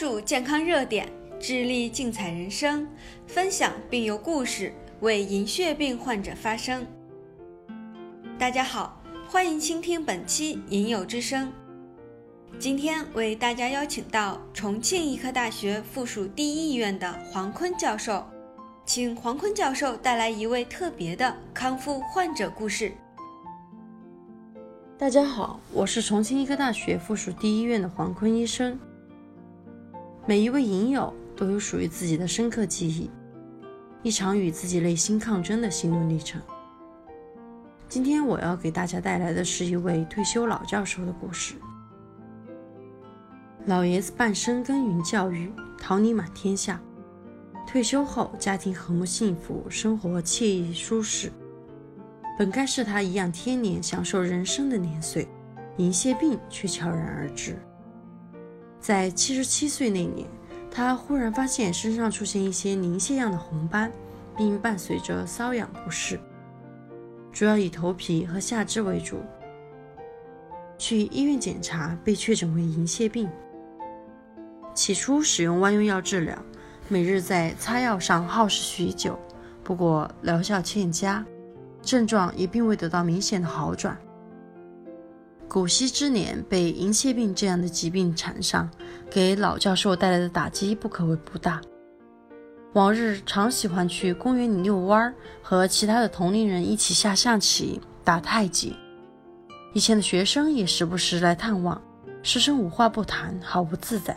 注健康热点，致力精彩人生，分享并用故事为银屑病患者发声。大家好，欢迎倾听本期《银友之声》。今天为大家邀请到重庆医科大学附属第一医院的黄坤教授，请黄坤教授带来一位特别的康复患者故事。大家好，我是重庆医科大学附属第一医院的黄坤医生。每一位影友都有属于自己的深刻记忆，一场与自己内心抗争的心路历程。今天我要给大家带来的是一位退休老教授的故事。老爷子半生耕耘教育，桃李满天下。退休后，家庭和睦幸福，生活惬意舒适。本该是他颐养天年、享受人生的年岁，银屑病却悄然而至。在七十七岁那年，他忽然发现身上出现一些凝血样的红斑，并伴随着瘙痒不适，主要以头皮和下肢为主。去医院检查，被确诊为银屑病。起初使用外用药治疗，每日在擦药上耗时许久，不过疗效欠佳。症状也并未得到明显的好转。古稀之年被银屑病这样的疾病缠上，给老教授带来的打击不可谓不大。往日常喜欢去公园里遛弯儿，和其他的同龄人一起下象棋、打太极。以前的学生也时不时来探望，师生无话不谈，毫不自在。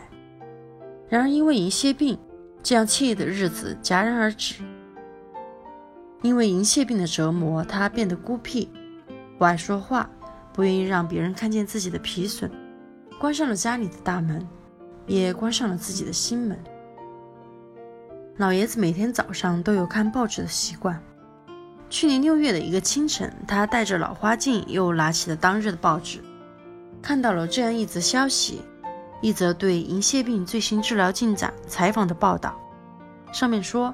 然而因为银屑病，这样惬意的日子戛然而止。因为银屑病的折磨，他变得孤僻，不爱说话，不愿意让别人看见自己的皮损，关上了家里的大门，也关上了自己的心门。老爷子每天早上都有看报纸的习惯。去年六月的一个清晨，他带着老花镜，又拿起了当日的报纸，看到了这样一则消息：一则对银屑病最新治疗进展采访的报道，上面说。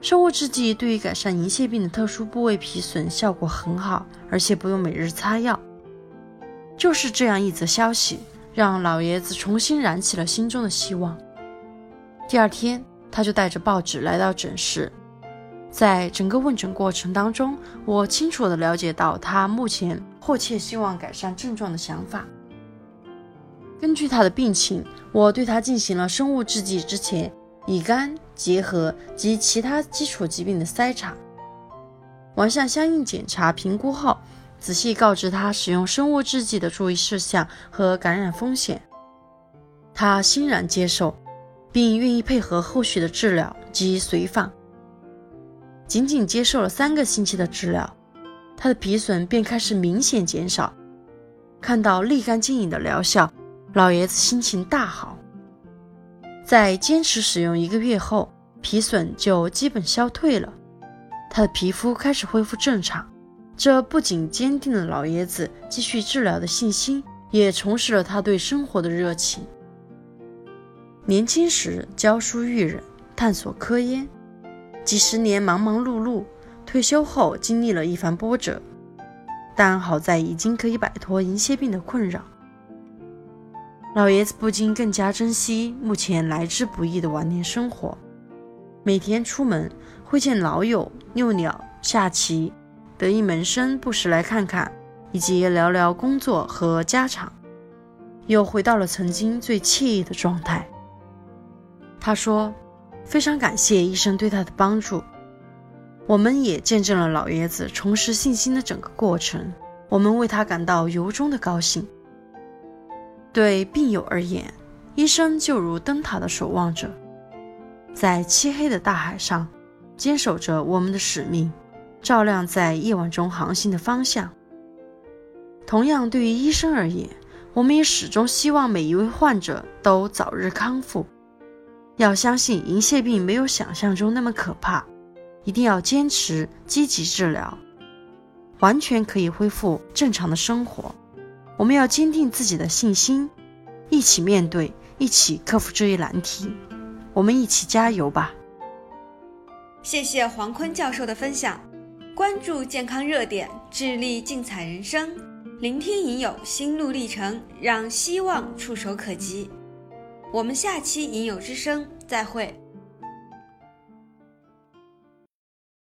生物制剂对于改善银屑病的特殊部位皮损效果很好，而且不用每日擦药。就是这样一则消息，让老爷子重新燃起了心中的希望。第二天，他就带着报纸来到诊室。在整个问诊过程当中，我清楚地了解到他目前迫切希望改善症状的想法。根据他的病情，我对他进行了生物制剂之前。乙肝结核及其他基础疾病的筛查，完善相应检查评估后，仔细告知他使用生物制剂的注意事项和感染风险，他欣然接受，并愿意配合后续的治疗及随访。仅仅接受了三个星期的治疗，他的皮损便开始明显减少。看到立竿见影的疗效，老爷子心情大好。在坚持使用一个月后，皮损就基本消退了，他的皮肤开始恢复正常。这不仅坚定了老爷子继续治疗的信心，也重拾了他对生活的热情。年轻时教书育人，探索科研，几十年忙忙碌碌，退休后经历了一番波折，但好在已经可以摆脱银屑病的困扰。老爷子不禁更加珍惜目前来之不易的晚年生活。每天出门会见老友、遛鸟、下棋，得意门生不时来看看，以及聊聊工作和家常，又回到了曾经最惬意的状态。他说：“非常感谢医生对他的帮助，我们也见证了老爷子重拾信心的整个过程，我们为他感到由衷的高兴。”对病友而言，医生就如灯塔的守望者，在漆黑的大海上坚守着我们的使命，照亮在夜晚中航行的方向。同样，对于医生而言，我们也始终希望每一位患者都早日康复。要相信银屑病没有想象中那么可怕，一定要坚持积极治疗，完全可以恢复正常的生活。我们要坚定自己的信心，一起面对，一起克服这一难题。我们一起加油吧！谢谢黄坤教授的分享。关注健康热点，致力精彩人生，聆听影友心路历程，让希望触手可及。我们下期《影友之声》再会。